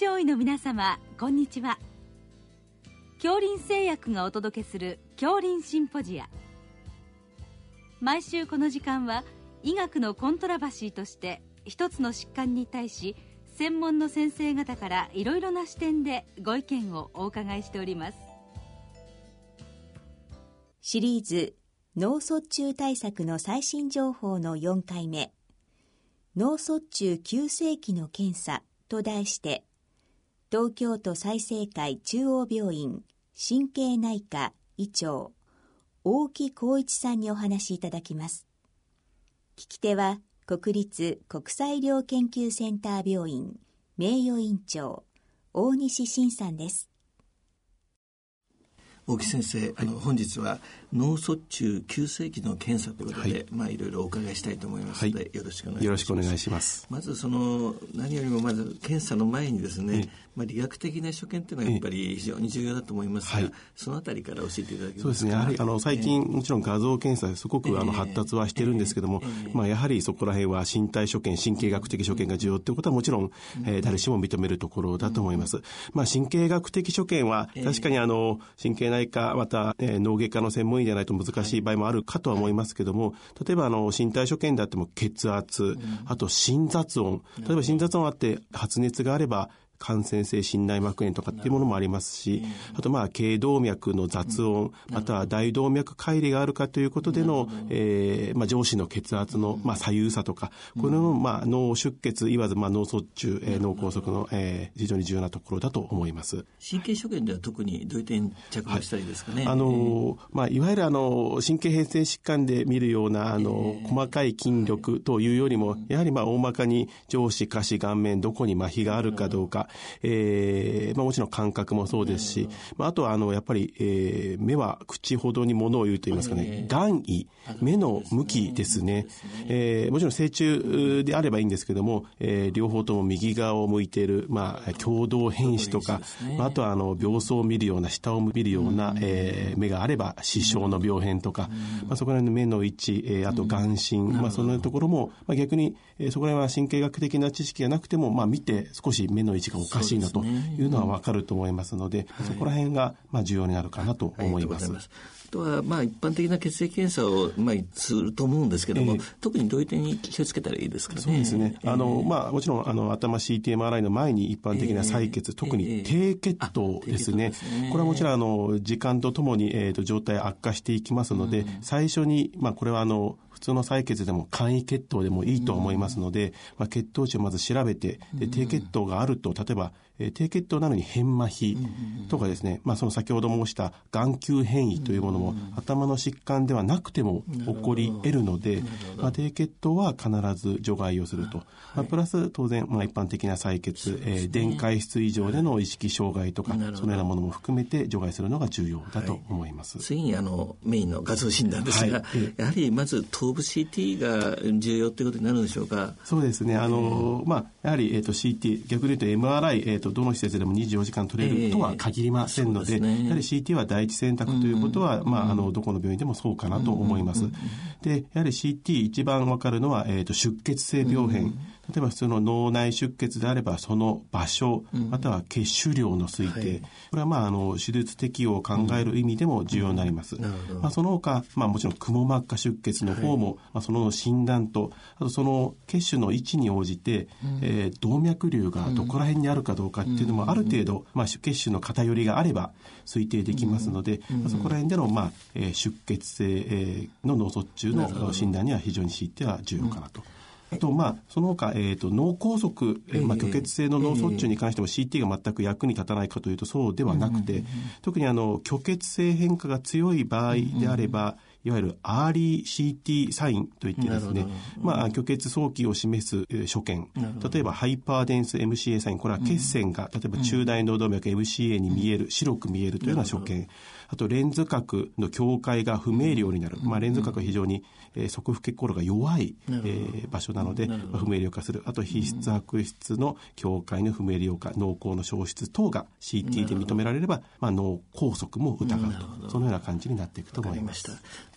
上位の皆様こんにちは。恐林製薬がお届けする恐林シンポジア。毎週この時間は医学のコントラバシーとして一つの疾患に対し専門の先生方からいろいろな視点でご意見をお伺いしております。シリーズ脳卒中対策の最新情報の4回目。脳卒中急性期の検査と題して、東京都済生会中央病院神経内科医長、大木光一さんにお話しいただきます。聞き手は、国立国際医療研究センター病院名誉院長、大西晋さんです。大木先生、あの本日は脳卒中急性期の検査ということで、はい、まあいろいろお伺いしたいと思いますので、はい、よろしくお願いします。よろしくお願いします。まずその何よりもまず検査の前にですね、まあ理学的な所見というのはやっぱり非常に重要だと思いますが、はい、そのあたりから教えていただけますか？そうですね。やはりあの最近、もちろん画像検査すごくあの発達はしてるんですけども、まあやはりそこら辺は身体所見、神経学的所見が重要ということはもちろん、えー、誰しも認めるところだと思います。まあ神経学的所見は確かにあの神経内科またえー、脳外科の専門医じゃないと難しい場合もあるかとは思いますけども、例えばあの、身体所見であっても血圧、あと心雑音、例えば心雑音あって発熱があれば、感染性心内膜炎とかっていうものもありますし、あとまあ、頸動脈の雑音、または大動脈乖離があるかということでの、えー、まあ、上司の血圧の、まあ、左右差とか、これの、まあ、脳出血、いわず、まあ、脳卒中、えー、脳梗塞の、えー、非常に重要なところだと思います。神経所見では特にどういう点着目したいですかね。はい、あの、まあ、いわゆるあの、神経変性疾患で見るような、あの、細かい筋力というよりも、やはりまあ、大まかに上司、下肢、顔面、どこに麻痺があるかどうか、えー、まあもちろん感覚もそうですし、まああとはあの、やっぱり、えー、目は口ほどにものを言うと言いますかね、眼位、目の向きですね。えー、もちろん成虫であればいいんですけども、えー、両方とも右側を向いている、まあ、共同変視とか、まあ、あとはあの、病巣を見るような、下を見るような、えー、目があれば、視床の病変とか、まあ、そこら辺の目の位置、えー、あと眼神、まあ、そのところも、まあ、逆に、えー、そこら辺は神経学的な知識がなくても、まあ、見て少し目の位置がおかしいなというのはわかると思いますので、そこら辺がまあ重要になるかなと思います。あとは、まあ、一般的な血液検査を、まあ、すると思うんですけども、えー、特にどういう点に気をつけたらいいですかね。そうですね。あの、まあ、もちろん、あの、頭 CTMRI の前に一般的な採血、えー、特に低血糖ですね。すね。これはもちろん、あの、時間とともに、えっ、ー、と、状態悪化していきますので、うん、最初に、まあ、これは、あの、普通の採血でも簡易血糖でもいいと思いますので、まあ、血糖値をまず調べて、で低血糖があると、例えば、えー、低血糖なのに変麻痺とかですね、まあ、その先ほど申した眼球変異というものも、頭の疾患ではなくても起こり得るので、まあ、低血糖は必ず除外をすると。まあ、プラス、当然、まあ、一般的な採血、えー、電解質以上での意識障害とか、そのようなものも含めて除外するのが重要だと思います。次に、あの、メインの画像診断ですが、はい、やはりまず、頭部 CT が重要ということになるんでしょうか？そうですね。あの、まあ、やはり、えっ、ー、と、CT、逆に言うと MRI、えっ、ー、と、どの施設でも24時間取れるとは限りませんので、えーでね、やはり CT は第一選択ということは、まあ、あの、どこの病院でもそうかなと思います。で、やはり CT 一番わかるのは、えっ、ー、と、出血性病変。例えば普通の脳内出血であれば、その場所、または血腫量の推定。はい、これはまあ、あの、手術適用を考える意味でも重要になります。まあ、その他、まあ、もちろん、くも膜下出血の方も、はい、まあ、その診断と、あとその血腫の位置に応じて、うん、えー、動脈瘤がどこら辺にあるかどうかっていうのも、ある程度、まあ、血腫の偏りがあれば推定できますので、まあ、そこら辺での、まあ、えー、出血性、えー、の脳卒中の診断には非常に強いては重要かなと。あと、まあ、その他、えっ、ー、と、脳梗塞、えー、まあ、虚血性の脳卒中に関しても CT が全く役に立たないかというとそうではなくて、特にあの、虚血性変化が強い場合であれば、いわゆるアーリー CT サインといってですね、まあ、虚血早期を示す所見。例えば、 hyperdense MCA sign。これは血栓が、例えば中大脳動脈 MCA に見える、白く見えるというような所見。あと、レンズ角の境界が不明瞭になる。まあ、レンズ角は非常に、えー、側腹血行路が弱い、えー、場所なので、まあ、不明瞭化する。あと、皮質白質の境界の不明瞭化、脳梗の消失等が CT で認められれば、まあ、脳梗塞も疑うと。そのような感じになっていくと思います。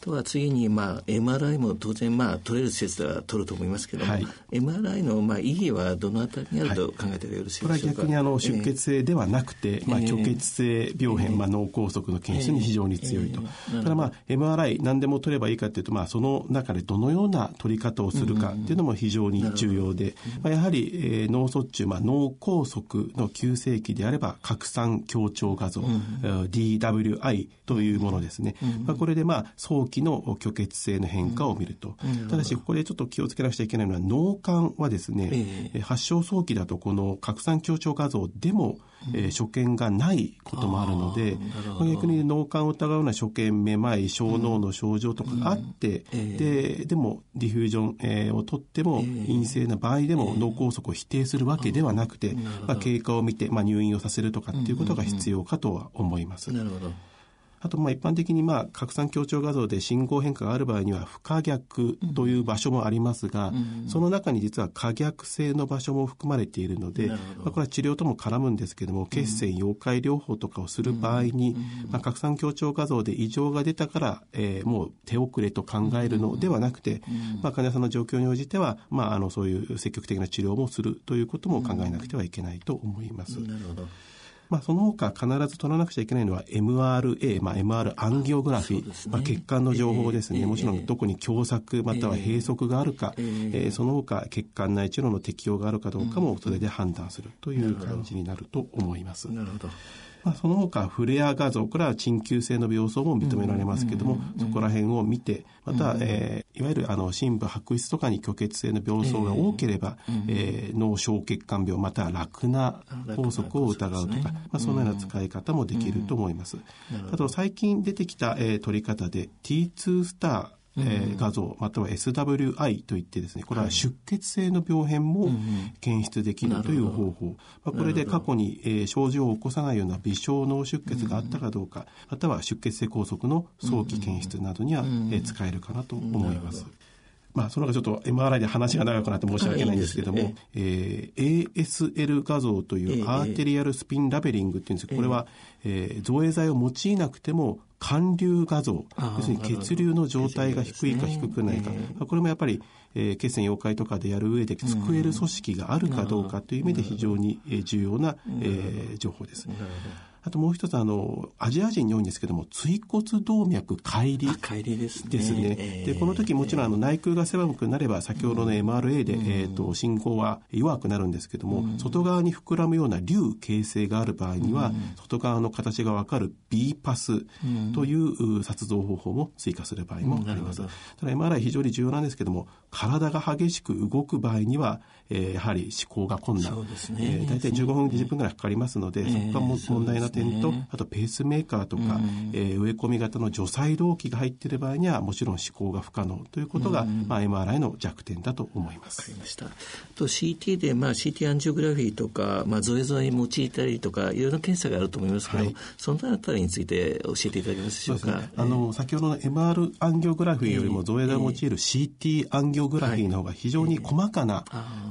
とは次に、まあ、MRI も当然、まあ、取れる施設では取ると思いますけども、はい、MRI の、まあ、意義はどのあたりにあると考えてよろしいでしょうか、はい、これは逆にあの出血性ではなくて、えー、まあ、虚血性病変、えー、まあ、脳梗塞の検非常に強いと。えー、ただ、まあ、MRI 何でも取ればいいかというと、まあ、その中でどのような取り方をするかっていうのも非常に重要で、まあ、やはり、えー、脳卒中、まあ、脳梗塞の急性期であれば、拡散強調画像、うん、DWI というものですね。まあ、これで、まあ、早期の虚血性の変化を見ると。ただし、ここでちょっと気をつけなくちゃいけないのは、脳幹はですね、えー、発症早期だと、この拡散強調画像でも、えー、所見がないこともあるので、逆に脳幹を疑うような所見、めまい、小脳の症状とかがあって、うん、で、でもディフュージョン、えー、を取っても陰性な場合でも脳梗塞を否定するわけではなくて、まあ、経過を見て、まあ、入院をさせるとかっていうことが必要かとは思います。なるほど。あと、まあ、一般的に、まあ、拡散強調画像で信号変化がある場合には、不可逆という場所もありますが、うん、その中に実は可逆性の場所も含まれているので、まあ、これは治療とも絡むんですけれども、血栓溶解療法とかをする場合に、まあ、拡散強調画像で異常が出たから、えー、もう手遅れと考えるのではなくて、まあ、患者さんの状況に応じては、まあ、あの、そういう積極的な治療もするということも考えなくてはいけないと思います。なるほど。まあ、その他必ず取らなくちゃいけないのは MRA、まあ、MR アンギオグラフィー、ね、まあ、血管の情報ですね、えー、もちろんどこに狭窄または閉塞があるか、えー、えー、その他血管内治療の適用があるかどうかもそれで判断するという感じになると思います。なるほどまあ、その他フレア画像これは鎮急性の病巣も認められますけども、そこら辺を見てまた、えー、いわゆるあの深部白質とかに虚血性の病巣が多ければ、えー、脳小血管病または楽な梗塞を疑うとか、まあ、そのような使い方もできると思います。あと最近出てきた、えー、取り方で T2 スターえー、画像または SWI といってですねこれは出血性の病変も検出できるという方法、まあ、これで過去に、えー、症状を起こさないような微小脳出血があったかどうか、または出血性梗塞の早期検出などには、えー、使えるかなと思います。まあ、その他ちょっと MRI で話が長くなって申し訳ないんですけども、えー、ASL 画像というアーテリアルスピンラベリングっていうんですけど、これは、えー、造影剤を用いなくても寒流画像、要するに血流の状態が低いか低くないか、これもやっぱり、えー、血栓溶解とかでやる上で救える組織があるかどうかという意味で非常に重要な、えー、情報です。あともう一つ、あの、アジア人に多いんですけども、椎骨動脈乖離。乖離ですね。ですね。えー、で、この時もちろん、あの、内腔が狭くなれば、先ほどの MRA で、うん、えっ、ー、と、進行は弱くなるんですけども、うん、外側に膨らむような流形成がある場合には、うん、外側の形がわかる B パスという撮像方法も追加する場合もあります。ただ MRI 非常に重要なんですけども、体が激しく動く場合には、えー、やはり思考が困難。ね。えー、大体15分、20分ぐらいかかりますので、そこが問題な点と、あとペースメーカーとか、えー、植え込み型の除細動器が入っている場合には、もちろん思考が不可能ということが、まあ、MRI の弱点だと思います。わかりました。と CT で、まあ、CT アンジオグラフィーとか、まあ、ゾエゾエ用いたりとか、いろいろな検査があると思いますけど、はい、そのあたりについて教えていただけますでしょうか。うね、あの、先ほどの MR アンギオグラフィーよりもゾエゾエを用いる CT アンギオグラフィーの方が非常に細かな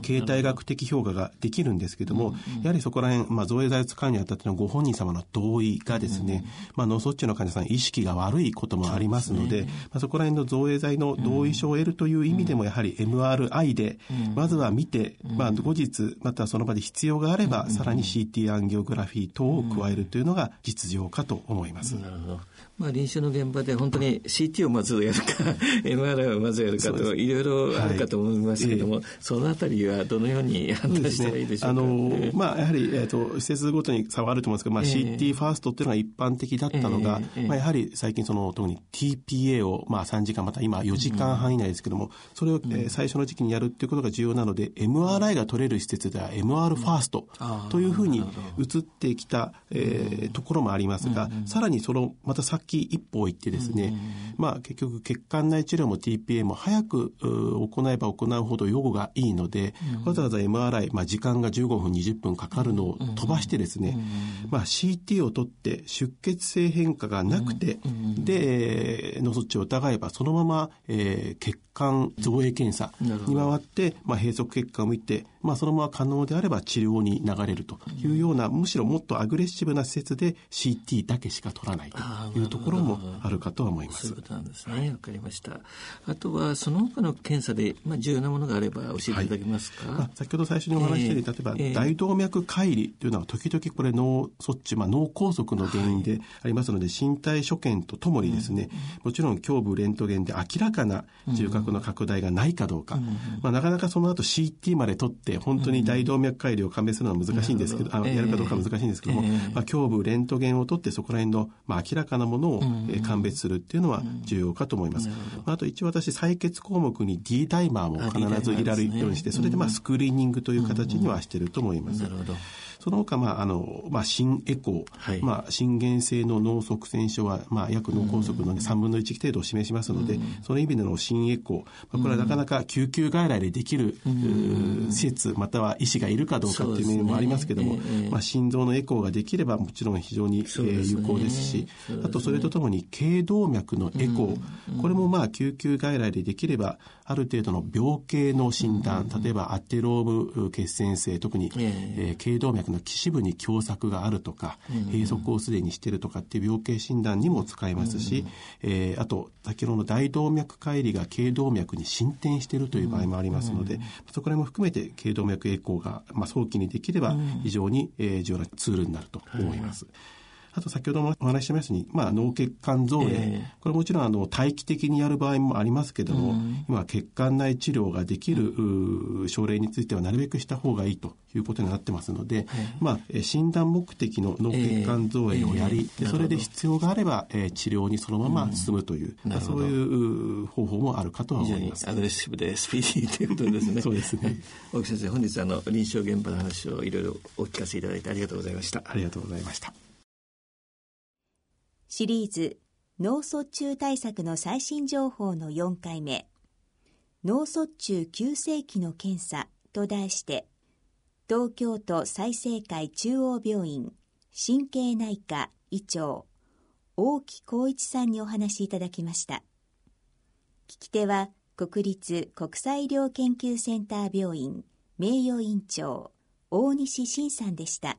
形態学的評価ができるんですけども、やはりそこら辺、まあ、造影剤を使うにあたってのご本人様の同意がですね、まあ、脳卒中の患者さん意識が悪いこともありますので、まあ、そこら辺の造影剤の同意書を得るという意味でも、やはり MRI で、まずは見て、まあ、後日、またその場で必要があれば、さらに CT アンギオグラフィー等を加えるというのが実情かと思います。なるほど。まあ、臨床の現場で本当に CT をまずやるか MRI をまずやるかといろいろあるかと思いますけども、はい、そのあたりはどのように判断したらいいでしょうか、ね、あのまあ、やはり、えーと、施設ごとに差はあると思うんですけど、まあ、CT ファーストっていうのが一般的だったのが、えー、まあ、やはり最近その特に TPA を、まあ、3時間また今4時間半以内ですけども、それを、えー、最初の時期にやるっていうことが重要なので MRI が取れる施設では MR ファーストというふうに移ってきた、えー、ところもありますが、さらにそのまたさっき一歩行ってですね、まあ結局血管内治療も TPA も早く行えば行うほど予後がいいので、わざわざ MRI、まあ時間が15分20分かかるのを飛ばしてですね、まあ CT を取って出血性変化がなくて、で、脳卒中を疑えばそのまま、えー、血管造影検査に回って、まあ閉塞血管を見て、まあ、そのまま可能であれば治療に流れるというような、むしろもっとアグレッシブな施設で CT だけしか取らないというところもあるかとは思います。そういうことなんですね。わかりました。あとは、その他の検査で、まあ、重要なものがあれば教えていただけますか、はい、先ほど最初にお話ししたように、例えば、大動脈解離というのは、時々これ脳卒中、まあ、脳梗塞の原因でありますので、身体所見とともにですね、もちろん胸部レントゲンで明らかな重核の拡大がないかどうか、まあ、なかなかその後 CT まで取って、本当に大動脈解離を判別するのは難しいんですけど、あのやるかどうか難しいんですけども、まあ、胸部レントゲンを取って、そこら辺の、まあ、明らかなものを、え鑑別するっていうのは重要かと思います。あと一応私、採血項目に D ダイマーも必ず入れるようにして、それでまあスクリーニングという形にはしてると思います。なるほど。その他、まあ、あの、まあ、心エコー、はい、まあ、心原性の脳側栓症は、まあ、約脳梗塞の3分の1程度を示しますので、その意味での心エコー、まあ、これはなかなか救急外来でできる、施設、または医師がいるかどうかっていう面もありますけども、ねまあ、心臓のエコーができればもちろん非常に、えー、有効ですし、あとそれとともに頸動脈のエコー、これもまあ救急外来でできれば、ある程度の病形の診断、例えばアテローム血栓性、特に、えー、頸動脈の基支部に狭窄があるとか、閉塞をすでにしているとかっていう病形診断にも使えますし、えー、あと、先ほどの大動脈解離が頸動脈に進展しているという場合もありますので、そこら辺も含めて頸動脈エコーが、まあ、早期にできれば非常に、えー、重要なツールになると思います。あと先ほどもお話ししましたように、まあ、脳血管造影、えー、これもちろんあの待機的にやる場合もありますけども、うん、今血管内治療ができる症例についてはなるべくした方がいいということになってますので、まあ、診断目的の脳血管造影をやり、えー、それで必要があれば、えー、治療にそのまま進むという、うん、そういう方法もあるかとは思います。アグレッシブでスピーディーということですね。そうですね。大木先生、本日あの臨床現場の話をいろいろお聞かせいただいてありがとうございました。ありがとうございました。シリーズ脳卒中対策の最新情報の4回目脳卒中急性期の検査と題して東京都済生会中央病院神経内科医長大木浩一さんにお話しいただきました聞き手は国立国際医療研究センター病院名誉院長大西晋さんでした。